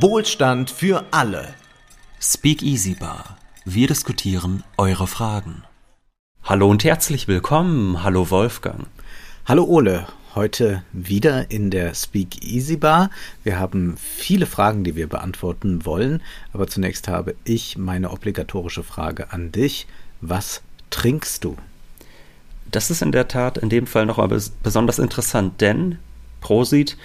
Wohlstand für alle. Speak Easy Bar. Wir diskutieren eure Fragen. Hallo und herzlich willkommen. Hallo Wolfgang. Hallo Ole. Heute wieder in der Speak Easy Bar. Wir haben viele Fragen, die wir beantworten wollen, aber zunächst habe ich meine obligatorische Frage an dich. Was trinkst du? Das ist in der Tat in dem Fall nochmal besonders interessant, denn Prosit,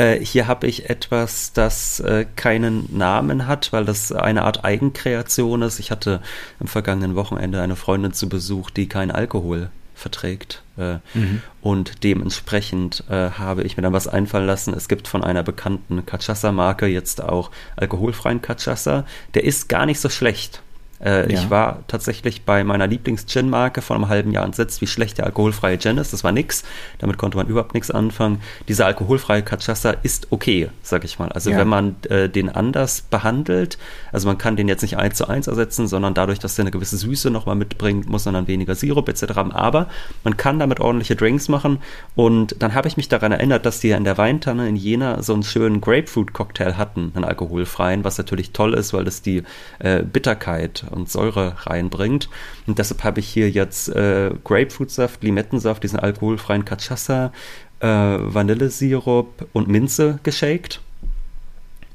äh, hier habe ich etwas, das äh, keinen Namen hat, weil das eine Art Eigenkreation ist. Ich hatte am vergangenen Wochenende eine Freundin zu Besuch, die keinen Alkohol verträgt. Äh, mhm. Und dementsprechend äh, habe ich mir dann was einfallen lassen. Es gibt von einer bekannten Cachaça-Marke jetzt auch alkoholfreien Cachaça. Der ist gar nicht so schlecht. Äh, ja. Ich war tatsächlich bei meiner Lieblings-Gin-Marke vor einem halben Jahr entsetzt, wie schlecht der alkoholfreie Gin ist. Das war nix. Damit konnte man überhaupt nichts anfangen. Dieser alkoholfreie Cachaça ist okay, sag ich mal. Also ja. wenn man äh, den anders behandelt, also man kann den jetzt nicht eins zu eins ersetzen, sondern dadurch, dass der eine gewisse Süße nochmal mitbringt, muss man dann weniger Sirup etc. haben. Aber man kann damit ordentliche Drinks machen. Und dann habe ich mich daran erinnert, dass die ja in der Weintanne in Jena so einen schönen Grapefruit-Cocktail hatten, einen alkoholfreien, was natürlich toll ist, weil das die äh, Bitterkeit und Säure reinbringt. Und deshalb habe ich hier jetzt äh, Grapefruitsaft, Limettensaft, diesen alkoholfreien Cachaça, äh, Vanillesirup und Minze geshakt.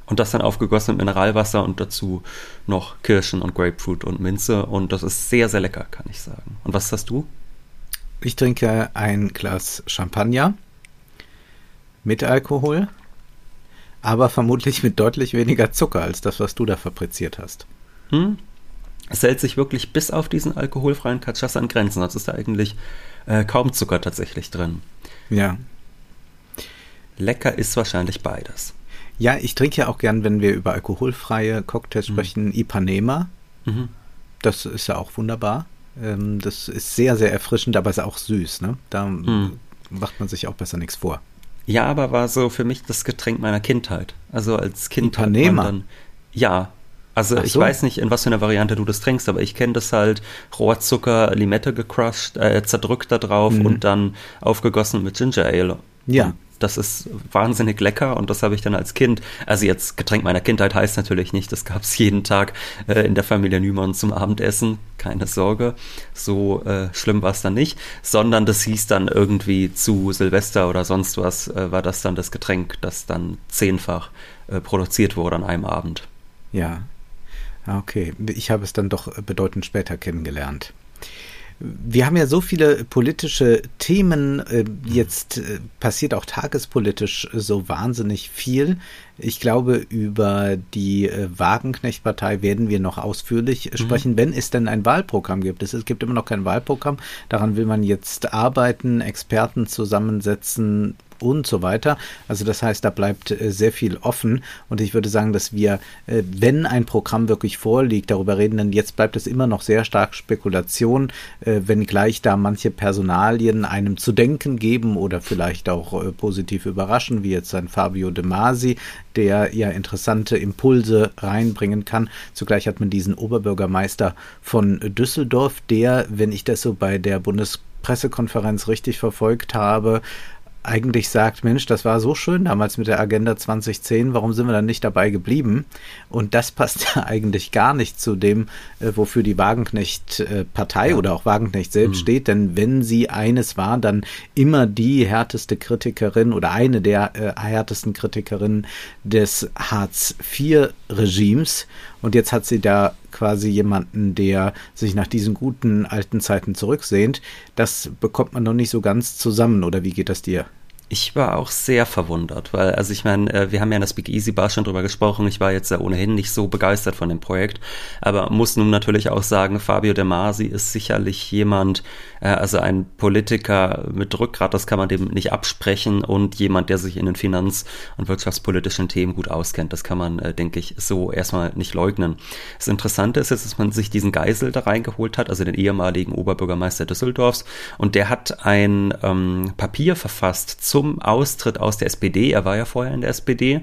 Und das dann aufgegossen mit Mineralwasser und dazu noch Kirschen und Grapefruit und Minze. Und das ist sehr, sehr lecker, kann ich sagen. Und was hast du? Ich trinke ein Glas Champagner mit Alkohol, aber vermutlich mit deutlich weniger Zucker als das, was du da fabriziert hast. Hm, es hält sich wirklich bis auf diesen alkoholfreien Cachaça an Grenzen. Sonst ist da eigentlich äh, kaum Zucker tatsächlich drin. Ja. Lecker ist wahrscheinlich beides. Ja, ich trinke ja auch gern, wenn wir über alkoholfreie Cocktails mhm. sprechen, Ipanema. Mhm. Das ist ja auch wunderbar. Ähm, das ist sehr, sehr erfrischend, aber ist auch süß. Ne? Da mhm. macht man sich auch besser nichts vor. Ja, aber war so für mich das Getränk meiner Kindheit. Also als Kind Ipanema. dann, ja, also so. ich weiß nicht, in was für einer Variante du das trinkst, aber ich kenne das halt Rohrzucker, Limette gecrushed, äh, zerdrückt da drauf mhm. und dann aufgegossen mit Ginger Ale. Ja. Und das ist wahnsinnig lecker und das habe ich dann als Kind, also jetzt Getränk meiner Kindheit heißt natürlich nicht, das gab es jeden Tag äh, in der Familie Nümann zum Abendessen, keine Sorge, so äh, schlimm war es dann nicht, sondern das hieß dann irgendwie zu Silvester oder sonst was, äh, war das dann das Getränk, das dann zehnfach äh, produziert wurde an einem Abend. Ja, okay, ich habe es dann doch bedeutend später kennengelernt. Wir haben ja so viele politische Themen. Äh, jetzt äh, passiert auch tagespolitisch so wahnsinnig viel. Ich glaube, über die äh, Wagenknecht-Partei werden wir noch ausführlich mhm. sprechen, wenn es denn ein Wahlprogramm gibt. Es gibt immer noch kein Wahlprogramm. Daran will man jetzt arbeiten, Experten zusammensetzen, und so weiter. Also das heißt, da bleibt äh, sehr viel offen und ich würde sagen, dass wir, äh, wenn ein Programm wirklich vorliegt, darüber reden, denn jetzt bleibt es immer noch sehr stark Spekulation, äh, wenngleich da manche Personalien einem zu denken geben oder vielleicht auch positiv überraschen, wie jetzt ein Fabio De Masi, der ja interessante Impulse reinbringen kann. Zugleich hat man diesen Oberbürgermeister von Düsseldorf, der, wenn ich das so bei der Bundespressekonferenz richtig verfolgt habe, eigentlich sagt, Mensch, das war so schön damals mit der Agenda 2010, warum sind wir dann nicht dabei geblieben? Und das passt ja eigentlich gar nicht zu dem, äh, wofür die Wagenknecht-Partei ja. oder auch Wagenknecht selbst mhm. steht. Denn wenn sie eines war, dann immer die härteste Kritikerin oder eine der äh, härtesten Kritikerinnen des Hartz-IV-Regimes. Und jetzt hat sie da quasi jemanden, der sich nach diesen guten alten Zeiten zurücksehnt. Das bekommt man noch nicht so ganz zusammen, oder wie geht das dir? Ich war auch sehr verwundert, weil, also ich meine, äh, wir haben ja in der Speak Easy Bar schon drüber gesprochen. Ich war jetzt ja ohnehin nicht so begeistert von dem Projekt, aber muss nun natürlich auch sagen, Fabio De Masi ist sicherlich jemand, äh, also ein Politiker mit Rückgrat, das kann man dem nicht absprechen und jemand, der sich in den finanz- und wirtschaftspolitischen Themen gut auskennt. Das kann man, äh, denke ich, so erstmal nicht leugnen. Das Interessante ist jetzt, dass man sich diesen Geisel da reingeholt hat, also den ehemaligen Oberbürgermeister Düsseldorfs, und der hat ein ähm, Papier verfasst zum Austritt aus der SPD, er war ja vorher in der SPD,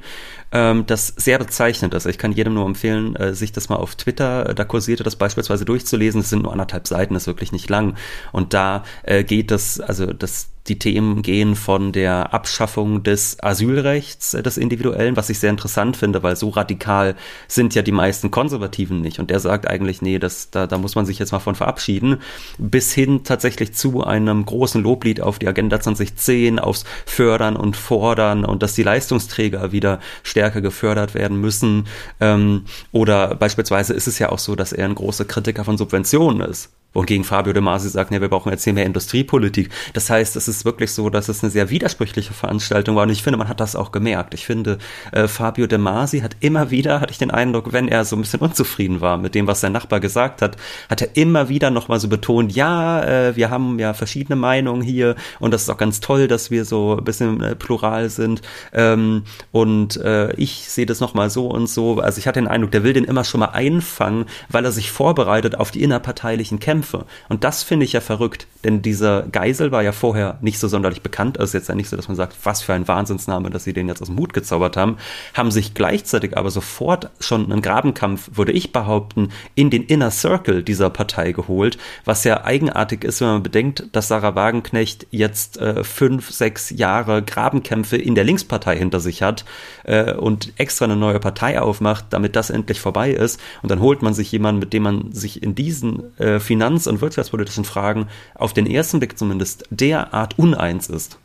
ähm, das sehr bezeichnend ist. Ich kann jedem nur empfehlen, äh, sich das mal auf Twitter, äh, da kursierte das beispielsweise durchzulesen. Es sind nur anderthalb Seiten, ist wirklich nicht lang. Und da äh, geht es, also das die Themen gehen von der Abschaffung des Asylrechts, äh, des Individuellen, was ich sehr interessant finde, weil so radikal sind ja die meisten Konservativen nicht. Und der sagt eigentlich, nee, das, da, da muss man sich jetzt mal von verabschieden, bis hin tatsächlich zu einem großen Loblied auf die Agenda 2010, aufs Fördern und Fordern und dass die Leistungsträger wieder stärker gefördert werden müssen. Ähm, oder beispielsweise ist es ja auch so, dass er ein großer Kritiker von Subventionen ist. Wohingegen Fabio De Masi sagt, nee, wir brauchen jetzt hier mehr Industriepolitik. Das heißt, es ist wirklich so, dass es eine sehr widersprüchliche Veranstaltung war. Und ich finde, man hat das auch gemerkt. Ich finde, äh, Fabio De Masi hat immer wieder, hatte ich den Eindruck, wenn er so ein bisschen unzufrieden war mit dem, was sein Nachbar gesagt hat, hat er immer wieder nochmal so betont, ja, äh, wir haben ja verschiedene Meinungen hier und das ist auch ganz toll, dass wir so ein bisschen äh, plural sind. Ähm, und äh, ich sehe das nochmal so und so. Also ich hatte den Eindruck, der will den immer schon mal einfangen, weil er sich vorbereitet auf die innerparteilichen Kämpfe Kämpfe. Und das finde ich ja verrückt, denn dieser Geisel war ja vorher nicht so sonderlich bekannt. Ist jetzt ja nicht so, dass man sagt, was für ein Wahnsinnsname, dass sie den jetzt aus dem Hut gezaubert haben, haben sich gleichzeitig aber sofort schon einen Grabenkampf, würde ich behaupten, in den Inner Circle dieser Partei geholt, was ja eigenartig ist, wenn man bedenkt, dass Sarah Wagenknecht jetzt äh, fünf, sechs Jahre Grabenkämpfe in der Linkspartei hinter sich hat äh, und extra eine neue Partei aufmacht, damit das endlich vorbei ist. Und dann holt man sich jemanden, mit dem man sich in diesen äh, Finanz finanz- und wirtschaftspolitischen Fragen auf den ersten Blick zumindest derart uneins ist.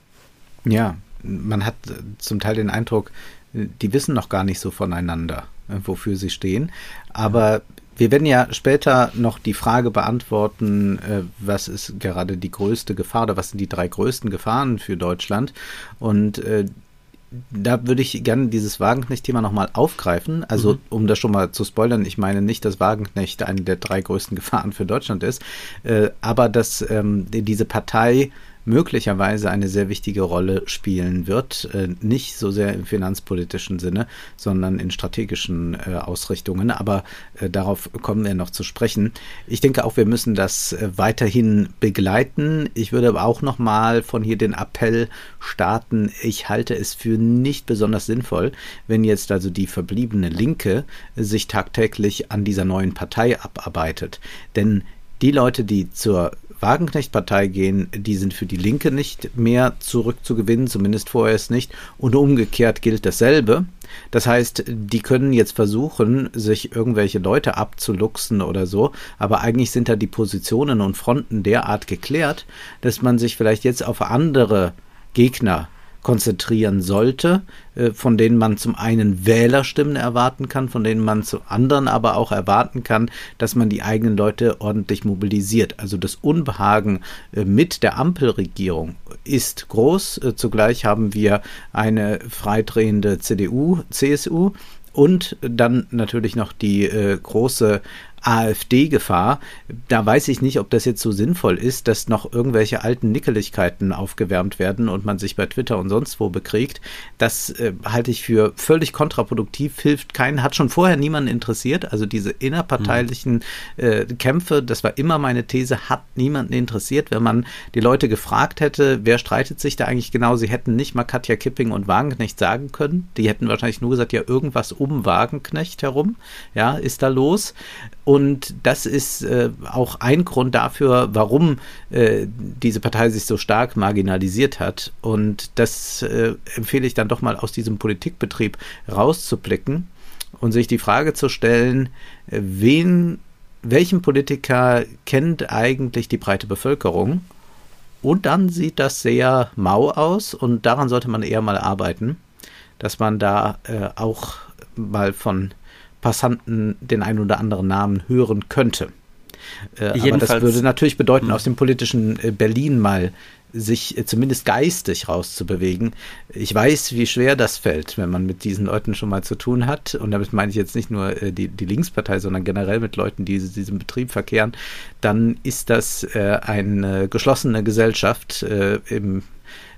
Ja, man hat zum Teil den Eindruck, die wissen noch gar nicht so voneinander, wofür sie stehen. Aber wir werden ja später noch die Frage beantworten, äh, was ist gerade die größte Gefahr oder was sind die drei größten Gefahren für Deutschland. Und äh, da würde ich gerne dieses Wagenknecht-Thema nochmal aufgreifen. Also, mhm. um das schon mal zu spoilern, ich meine nicht, dass Wagenknecht eine der drei größten Gefahren für Deutschland ist, äh, aber dass ähm, diese Partei möglicherweise eine sehr wichtige Rolle spielen wird. Äh, nicht so sehr im finanzpolitischen Sinne, sondern in strategischen äh, Ausrichtungen. Aber äh, darauf kommen wir noch zu sprechen. Ich denke auch, wir müssen das weiterhin begleiten. Ich würde aber auch noch mal von hier den Appell starten. Ich halte es für nicht besonders sinnvoll, wenn jetzt also die verbliebene Linke sich tagtäglich an dieser neuen Partei abarbeitet. Denn die Leute, die zur Wagenknecht-Partei gehen, die sind für die Linke nicht mehr zurückzugewinnen, zumindest vorerst nicht. Und umgekehrt gilt dasselbe. Das heißt, die können jetzt versuchen, sich irgendwelche Leute abzuluxen oder so, aber eigentlich sind da die Positionen und Fronten derart geklärt, dass man sich vielleicht jetzt auf andere Gegner konzentrieren sollte, äh, von denen man zum einen Wählerstimmen erwarten kann, von denen man zum anderen aber auch erwarten kann, dass man die eigenen Leute ordentlich mobilisiert. Also das Unbehagen äh, mit der Ampelregierung ist groß. Äh, zugleich haben wir eine freidrehende CDU, CSU, und dann natürlich noch die äh, große AfD-Gefahr. Da weiß ich nicht, ob das jetzt so sinnvoll ist, dass noch irgendwelche alten Nickeligkeiten aufgewärmt werden und man sich bei Twitter und sonst wo bekriegt. Das äh, halte ich für völlig kontraproduktiv, hilft keinen, hat schon vorher niemanden interessiert. Also diese innerparteilichen äh, Kämpfe, das war immer meine These, hat niemanden interessiert. Wenn man die Leute gefragt hätte, wer streitet sich da eigentlich genau, sie hätten nicht mal Katja Kipping und Wagenknecht sagen können. Die hätten wahrscheinlich nur gesagt, ja, irgendwas um Wagenknecht herum, ja, ist da los. Und das ist äh, auch ein Grund dafür, warum äh, diese Partei sich so stark marginalisiert hat. Und das äh, empfehle ich dann doch mal aus diesem Politikbetrieb rauszublicken und sich die Frage zu stellen, äh, wen, welchen Politiker kennt eigentlich die breite Bevölkerung? Und dann sieht das sehr mau aus und daran sollte man eher mal arbeiten, dass man da äh, auch mal von Passanten den einen oder anderen Namen hören könnte. Äh, aber das würde natürlich bedeuten, hm. aus dem politischen äh, Berlin mal sich äh, zumindest geistig rauszubewegen. Ich weiß, wie schwer das fällt, wenn man mit diesen Leuten schon mal zu tun hat. Und damit meine ich jetzt nicht nur äh, die, die Linkspartei, sondern generell mit Leuten, die in diesem Betrieb verkehren. Dann ist das äh, eine geschlossene Gesellschaft äh, im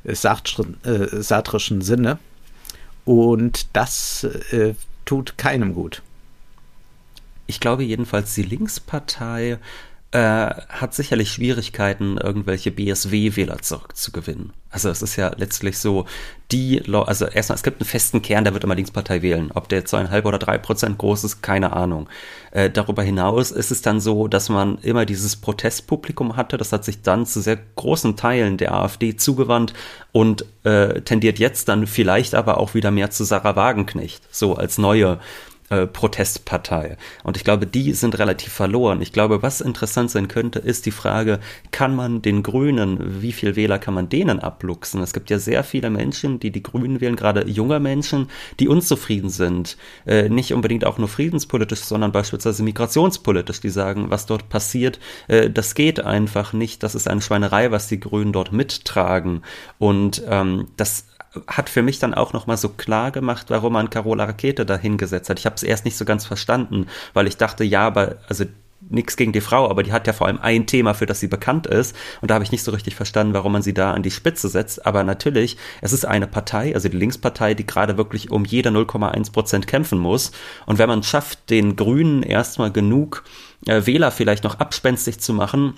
satrischen Sinne. Und das tut keinem gut ich glaube jedenfalls, die Linkspartei äh, hat sicherlich Schwierigkeiten, irgendwelche BSW-Wähler zurückzugewinnen. Also es ist ja letztlich so, die, also erstmal, es gibt einen festen Kern, der wird immer Linkspartei wählen. Ob der zweieinhalb oder drei Prozent groß ist, keine Ahnung. Äh, darüber hinaus ist es dann so, dass man immer dieses Protestpublikum hatte. Das hat sich dann zu sehr großen Teilen der AfD zugewandt und äh, tendiert jetzt dann vielleicht aber auch wieder mehr zu Sarah Wagenknecht, so als neue äh, Protestpartei. Und ich glaube, die sind relativ verloren. Ich glaube, was interessant sein könnte, ist die Frage, kann man den Grünen, wie viel Wähler kann man denen abluchsen? Es gibt ja sehr viele Menschen, die die Grünen wählen, gerade junge Menschen, die unzufrieden sind. Äh, nicht unbedingt auch nur friedenspolitisch, sondern beispielsweise migrationspolitisch, die sagen, was dort passiert, äh, das geht einfach nicht. Das ist eine Schweinerei, was die Grünen dort mittragen. Und ähm, das hat für mich dann auch nochmal so klar gemacht, warum man Carola Rakete da hingesetzt hat. Ich habe es erst nicht so ganz verstanden, weil ich dachte, ja, aber also nichts gegen die Frau, aber die hat ja vor allem ein Thema, für das sie bekannt ist. Und da habe ich nicht so richtig verstanden, warum man sie da an die Spitze setzt. Aber natürlich, es ist eine Partei, also die Linkspartei, die gerade wirklich um jede 0,1 Prozent kämpfen muss. Und wenn man schafft, den Grünen erstmal genug äh, Wähler vielleicht noch abspenstig zu machen,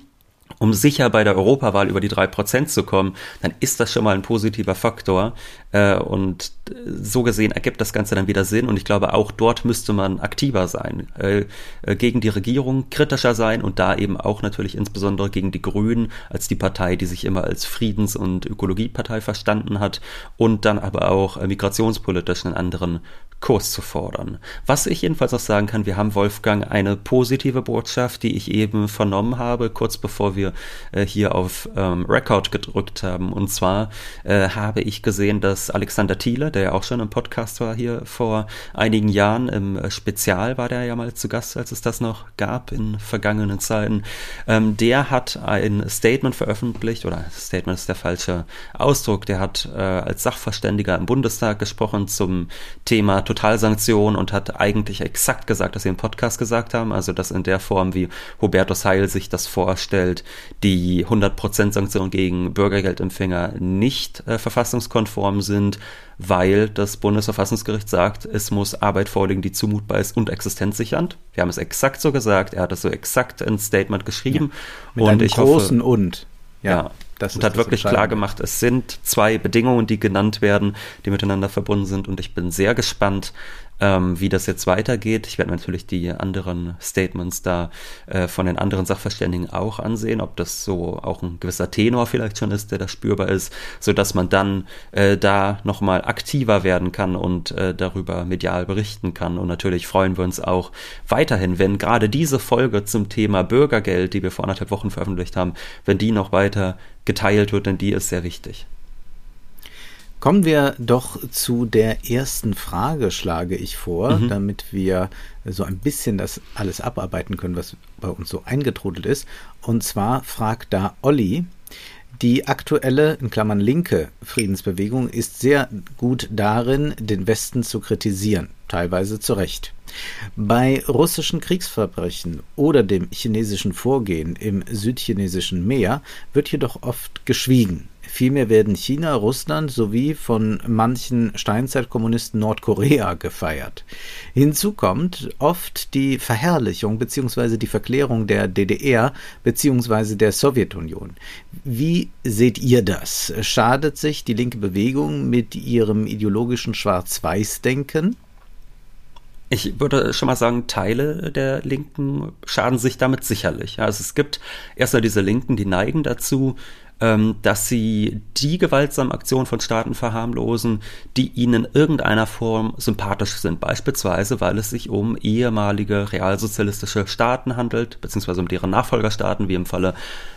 um sicher bei der Europawahl über die drei Prozent zu kommen, dann ist das schon mal ein positiver Faktor. Äh, und so gesehen ergibt das Ganze dann wieder Sinn. Und ich glaube, auch dort müsste man aktiver sein, äh, äh, gegen die Regierung kritischer sein und da eben auch natürlich insbesondere gegen die Grünen als die Partei, die sich immer als Friedens- und Ökologiepartei verstanden hat und dann aber auch migrationspolitisch einen anderen Kurs zu fordern. Was ich jedenfalls auch sagen kann, wir haben Wolfgang eine positive Botschaft, die ich eben vernommen habe, kurz bevor wir äh, hier auf ähm, Record gedrückt haben. Und zwar äh, habe ich gesehen, dass Alexander Thiele, der ja auch schon im Podcast war hier vor einigen Jahren, im äh, Spezial war der ja mal zu Gast, als es das noch gab in vergangenen Zeiten, ähm, der hat ein Statement veröffentlicht, oder Statement ist der falsche Ausdruck, der hat äh, als Sachverständiger im Bundestag gesprochen zum Thema Totalsanktion und hat eigentlich exakt gesagt, dass sie im Podcast gesagt haben, also dass in der Form, wie Hubertus Heil sich das vorstellt, die 100% Sanktionen gegen Bürgergeldempfänger nicht äh, verfassungskonform sind, weil das Bundesverfassungsgericht sagt, es muss Arbeit vorliegen, die zumutbar ist und existenzsichernd. Wir haben es exakt so gesagt, er hat es so exakt ins Statement geschrieben. Ja, mit und einem ich großen hoffe, und. Ja. ja das und hat wirklich klar gemacht, es sind zwei Bedingungen, die genannt werden, die miteinander verbunden sind. Und ich bin sehr gespannt, ähm, wie das jetzt weitergeht. Ich werde natürlich die anderen Statements da äh, von den anderen Sachverständigen auch ansehen, ob das so auch ein gewisser Tenor vielleicht schon ist, der da spürbar ist, so dass man dann äh, da nochmal aktiver werden kann und äh, darüber medial berichten kann. Und natürlich freuen wir uns auch weiterhin, wenn gerade diese Folge zum Thema Bürgergeld, die wir vor anderthalb Wochen veröffentlicht haben, wenn die noch weiter geteilt wird, denn die ist sehr wichtig. Kommen wir doch zu der ersten Frage, schlage ich vor, mhm. damit wir so ein bisschen das alles abarbeiten können, was bei uns so eingetrudelt ist. Und zwar fragt da Olli, die aktuelle, in Klammern linke Friedensbewegung ist sehr gut darin, den Westen zu kritisieren, teilweise zu Recht. Bei russischen Kriegsverbrechen oder dem chinesischen Vorgehen im südchinesischen Meer wird jedoch oft geschwiegen. Vielmehr werden China, Russland sowie von manchen Steinzeitkommunisten Nordkorea gefeiert. Hinzu kommt oft die Verherrlichung bzw. die Verklärung der DDR bzw. der Sowjetunion. Wie seht ihr das? Schadet sich die linke Bewegung mit ihrem ideologischen Schwarz-Weiß-Denken? Ich würde schon mal sagen, Teile der Linken schaden sich damit sicherlich. Also es gibt erstmal diese Linken, die neigen dazu, dass sie die gewaltsamen Aktionen von Staaten verharmlosen, die ihnen in irgendeiner Form sympathisch sind. Beispielsweise, weil es sich um ehemalige realsozialistische Staaten handelt, beziehungsweise um deren Nachfolgerstaaten, wie im Falle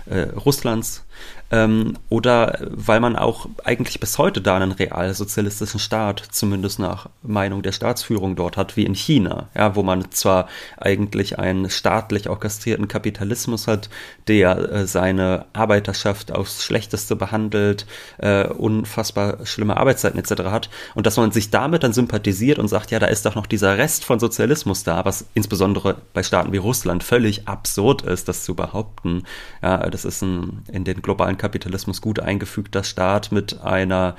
äh, Russlands ähm, oder weil man auch eigentlich bis heute da einen realsozialistischen Staat, zumindest nach Meinung der Staatsführung dort hat, wie in China, ja, wo man zwar eigentlich einen staatlich orchestrierten Kapitalismus hat, der äh, seine Arbeiterschaft aufs Schlechteste behandelt, äh, unfassbar schlimme Arbeitszeiten etc. hat und dass man sich damit dann sympathisiert und sagt, ja, da ist doch noch dieser Rest von Sozialismus da, was insbesondere bei Staaten wie Russland völlig absurd ist, das zu behaupten. Ja, das ist ein, in den globalen Kapitalismus gut eingefügter Staat mit einer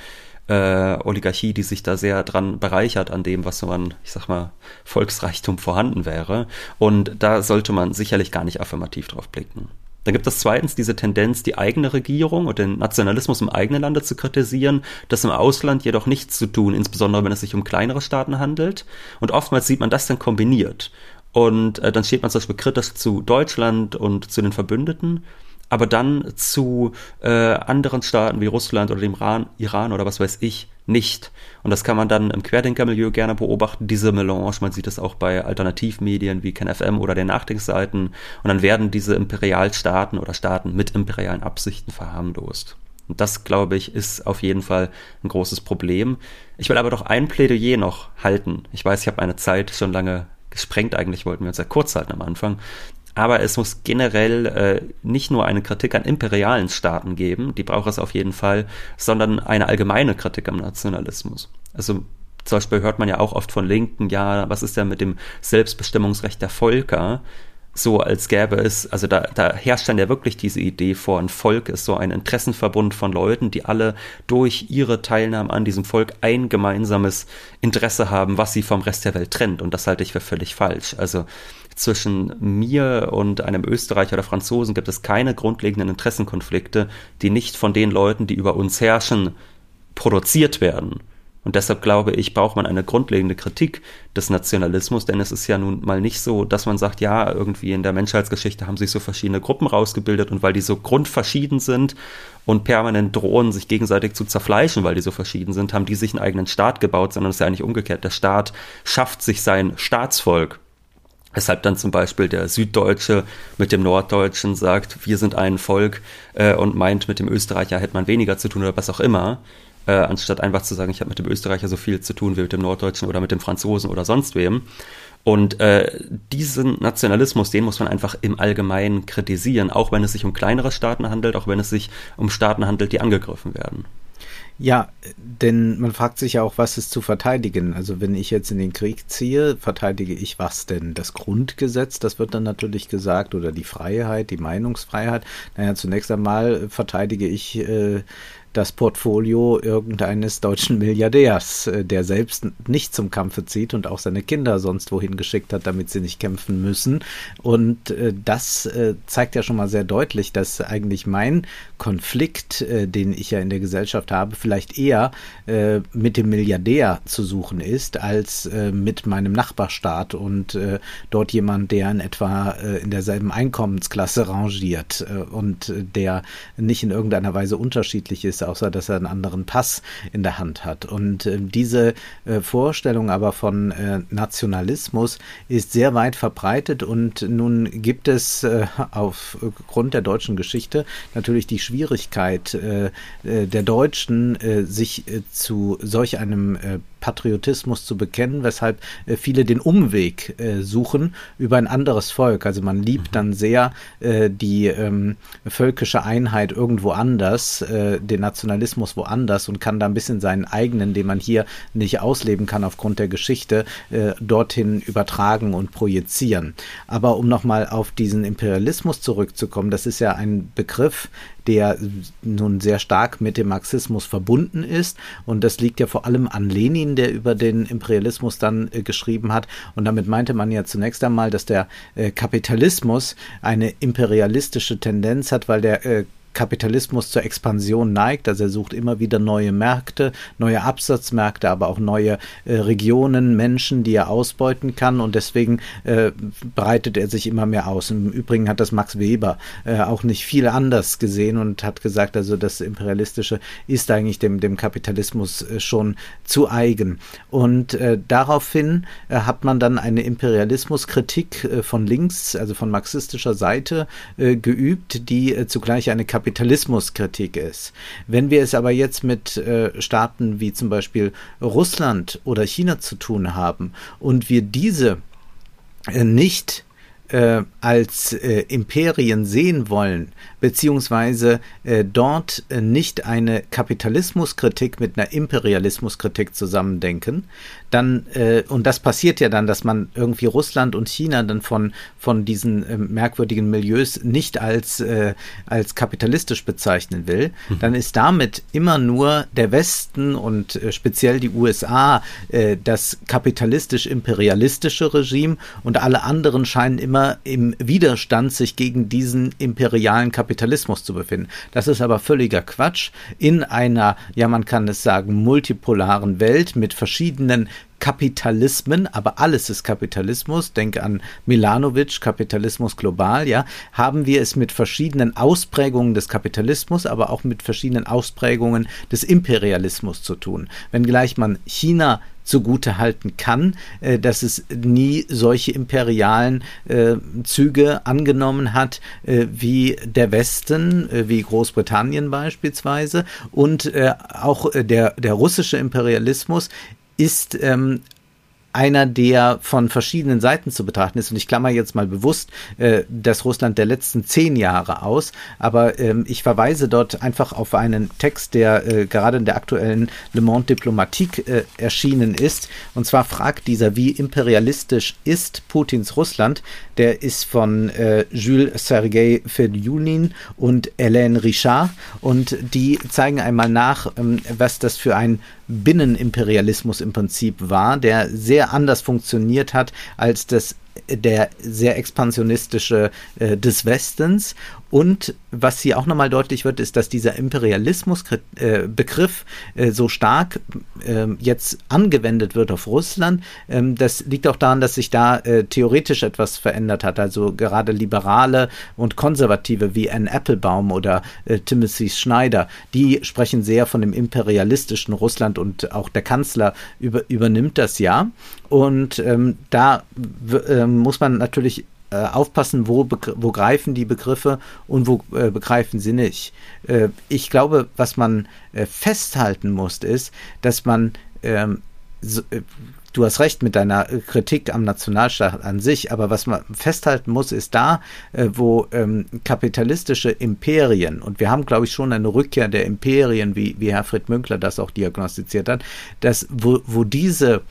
äh, Oligarchie, die sich da sehr dran bereichert an dem, was so an, ich sag mal, Volksreichtum vorhanden wäre. Und da sollte man sicherlich gar nicht affirmativ drauf blicken. Dann gibt es zweitens diese Tendenz, die eigene Regierung und den Nationalismus im eigenen Lande zu kritisieren, das im Ausland jedoch nichts zu tun, insbesondere wenn es sich um kleinere Staaten handelt. Und oftmals sieht man das dann kombiniert. Und äh, dann steht man zum Beispiel kritisch zu Deutschland und zu den Verbündeten aber dann zu äh, anderen Staaten wie Russland oder dem Iran, Iran oder was weiß ich nicht. Und das kann man dann im Querdenkermilieu gerne beobachten, diese Melange. Man sieht es auch bei Alternativmedien wie KenFM oder den Nachdenkseiten. Und dann werden diese Imperialstaaten oder Staaten mit imperialen Absichten verharmlost. Und das, glaube ich, ist auf jeden Fall ein großes Problem. Ich will aber doch ein Plädoyer noch halten. Ich weiß, ich habe meine Zeit schon lange gesprengt. Eigentlich wollten wir uns ja kurz halten am Anfang aber es muss generell äh, nicht nur eine Kritik an imperialen Staaten geben, die braucht es auf jeden Fall, sondern eine allgemeine Kritik am Nationalismus. Also zum Beispiel hört man ja auch oft von Linken, ja, was ist denn mit dem Selbstbestimmungsrecht der Völker? So als gäbe es, also da, da herrscht dann ja wirklich diese Idee vor, ein Volk ist so ein Interessenverbund von Leuten, die alle durch ihre Teilnahme an diesem Volk ein gemeinsames Interesse haben, was sie vom Rest der Welt trennt. Und das halte ich für völlig falsch. Also zwischen mir und einem Österreicher oder Franzosen gibt es keine grundlegenden Interessenkonflikte, die nicht von den Leuten, die über uns herrschen, produziert werden. Und deshalb glaube ich, braucht man eine grundlegende Kritik des Nationalismus, denn es ist ja nun mal nicht so, dass man sagt, ja, irgendwie in der Menschheitsgeschichte haben sich so verschiedene Gruppen rausgebildet und weil die so grundverschieden sind und permanent drohen, sich gegenseitig zu zerfleischen, weil die so verschieden sind, haben die sich einen eigenen Staat gebaut, sondern es ist ja eigentlich umgekehrt. Der Staat schafft sich sein Staatsvolk Weshalb dann zum Beispiel der Süddeutsche mit dem Norddeutschen sagt, wir sind ein Volk äh, und meint, mit dem Österreicher hätte man weniger zu tun oder was auch immer, äh, anstatt einfach zu sagen, ich habe mit dem Österreicher so viel zu tun wie mit dem Norddeutschen oder mit dem Franzosen oder sonst wem. Und äh, diesen Nationalismus, den muss man einfach im Allgemeinen kritisieren, auch wenn es sich um kleinere Staaten handelt, auch wenn es sich um Staaten handelt, die angegriffen werden. Ja, denn man fragt sich ja auch, was ist zu verteidigen. Also wenn ich jetzt in den Krieg ziehe, verteidige ich was denn? Das Grundgesetz, das wird dann natürlich gesagt, oder die Freiheit, die Meinungsfreiheit. Naja, zunächst einmal verteidige ich äh, das Portfolio irgendeines deutschen Milliardärs, äh, der selbst nicht zum Kampfe zieht und auch seine Kinder sonst wohin geschickt hat, damit sie nicht kämpfen müssen. Und äh, das äh, zeigt ja schon mal sehr deutlich, dass eigentlich mein Konflikt, den ich ja in der Gesellschaft habe, vielleicht eher mit dem Milliardär zu suchen ist, als mit meinem Nachbarstaat und dort jemand, der in etwa in derselben Einkommensklasse rangiert und der nicht in irgendeiner Weise unterschiedlich ist außer dass er einen anderen Pass in der Hand hat. Und äh, diese äh, Vorstellung aber von äh, Nationalismus ist sehr weit verbreitet und nun gibt es äh, aufgrund der deutschen Geschichte natürlich die Schwierigkeit äh, äh, der Deutschen, sich zu solch einem Patriotismus zu bekennen, weshalb äh, viele den Umweg äh, suchen über ein anderes Volk. Also man liebt mhm. dann sehr äh, die ähm, völkische Einheit irgendwo anders, den Nationalismus woanders und kann da ein bisschen seinen eigenen, den man hier nicht ausleben kann aufgrund der Geschichte, dorthin übertragen und projizieren. Aber um nochmal auf diesen Imperialismus zurückzukommen, das ist ja ein Begriff, der nun sehr stark mit dem Marxismus verbunden ist. Und das liegt ja vor allem an Lenin, der über den Imperialismus dann äh, geschrieben hat. Und damit meinte man ja zunächst einmal, dass der äh, Kapitalismus eine imperialistische Tendenz hat, weil der äh, Kapitalismus zur Expansion neigt. Also er sucht immer wieder neue Märkte, neue Absatzmärkte, aber auch neue äh, Regionen, Menschen, die er ausbeuten kann. Und deswegen äh, breitet er sich immer mehr aus. Im Übrigen hat das Max Weber äh, auch nicht viel anders gesehen und hat gesagt, also das Imperialistische ist eigentlich dem, dem Kapitalismus äh, schon zu eigen. Und äh, daraufhin äh, hat man dann eine Imperialismuskritik von links, also von marxistischer Seite geübt, die zugleich eine Kapitalismus Kapitalismuskritik ist. Wenn wir es aber jetzt mit äh, Staaten wie zum Beispiel Russland oder China zu tun haben und wir diese äh, nicht äh, als äh, Imperien sehen wollen, beziehungsweise äh, dort äh, nicht eine Kapitalismuskritik mit einer Imperialismuskritik zusammendenken, dann, äh, und das passiert ja dann, dass man irgendwie Russland und China dann von, von diesen äh, merkwürdigen Milieus nicht als, äh, als kapitalistisch bezeichnen will, mhm. dann ist damit immer nur der Westen und äh, speziell die USA äh, das kapitalistisch-imperialistische Regime und alle anderen scheinen immer im Widerstand sich gegen diesen imperialen Kapitalismus Kapitalismus zu befinden. Das ist aber völliger Quatsch. In einer, ja man kann es sagen, multipolaren Welt mit verschiedenen Kapitalismen, aber alles ist Kapitalismus, denke an Milanovic, Kapitalismus global, ja, haben wir es mit verschiedenen Ausprägungen des Kapitalismus, aber auch mit verschiedenen Ausprägungen des Imperialismus zu tun. Wenngleich man China zugute halten kann, äh, dass es nie solche imperialen äh, Züge angenommen hat äh, wie der Westen, wie Großbritannien beispielsweise und auch der, der russische Imperialismus ist ähm, einer, der von verschiedenen Seiten zu betrachten ist. Und ich klammer jetzt mal bewusst äh, das Russland der letzten zehn Jahre aus. Aber ähm, ich verweise dort einfach auf einen Text, der äh, gerade in der aktuellen Le Monde Diplomatique äh, erschienen ist. Und zwar fragt dieser, wie imperialistisch ist Putins Russland? Der ist von äh, Jules Sergei Fedyulin und Hélène Richard. Und die zeigen einmal nach, ähm, was das für ein Binnenimperialismus im Prinzip war, der sehr anders funktioniert hat als das der sehr expansionistische äh, des Westens. Und was hier auch nochmal deutlich wird, ist, dass dieser Imperialismus-Begriff äh, äh, so stark äh, jetzt angewendet wird auf Russland. Ähm, das liegt auch daran, dass sich da äh, theoretisch etwas verändert hat. Also gerade Liberale und Konservative wie Anne Applebaum oder äh, Timothy Schneider, die sprechen sehr von dem imperialistischen Russland und auch der Kanzler über, übernimmt das ja. Und ähm, da ähm, muss man natürlich äh, aufpassen, wo, wo greifen die Begriffe und wo äh, begreifen sie nicht. Äh, ich glaube, was man äh, festhalten muss, ist, dass man ähm, so, äh, du hast recht mit deiner Kritik am Nationalstaat an sich, aber was man festhalten muss, ist da, wo ähm, kapitalistische Imperien, und wir haben, glaube ich, schon eine Rückkehr der Imperien, wie, wie Herfried Münkler das auch diagnostiziert hat, dass wo, wo diese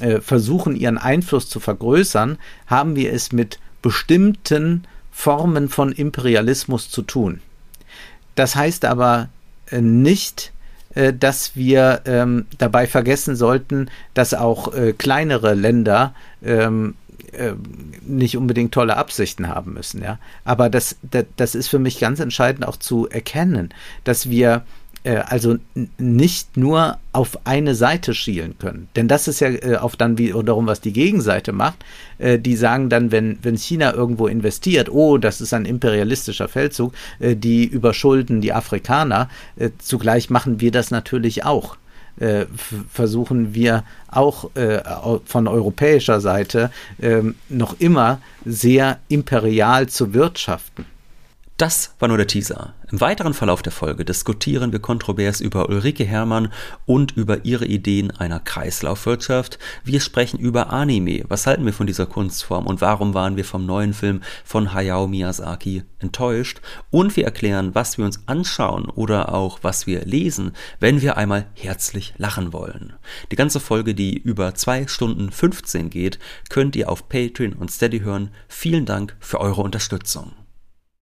äh, versuchen, ihren Einfluss zu vergrößern, haben wir es mit bestimmten Formen von Imperialismus zu tun. Das heißt aber äh, nicht, äh, dass wir ähm, dabei vergessen sollten, dass auch äh, kleinere Länder ähm, äh, nicht unbedingt tolle Absichten haben müssen, ja. Aber das, das, das ist für mich ganz entscheidend auch zu erkennen, dass wir also nicht nur auf eine Seite schielen können. Denn das ist ja äh, auch dann wiederum, was die Gegenseite macht. Äh, die sagen dann, wenn, wenn China irgendwo investiert, oh, das ist ein imperialistischer Feldzug, äh, die überschulden die Afrikaner. Äh, zugleich machen wir das natürlich auch. Äh, versuchen wir auch von europäischer Seite ähm, noch immer sehr imperial zu wirtschaften. Das war nur der Teaser. Im weiteren Verlauf der Folge diskutieren wir kontrovers über Ulrike Herrmann und über ihre Ideen einer Kreislaufwirtschaft. Wir sprechen über Anime. Was halten wir von dieser Kunstform und warum waren wir vom neuen Film von Hayao Miyazaki enttäuscht? Und wir erklären, was wir uns anschauen oder auch was wir lesen, wenn wir einmal herzlich lachen wollen. Die ganze Folge, die über zwei Stunden 15 geht, könnt ihr auf Patreon und Steady hören. Vielen Dank für eure Unterstützung.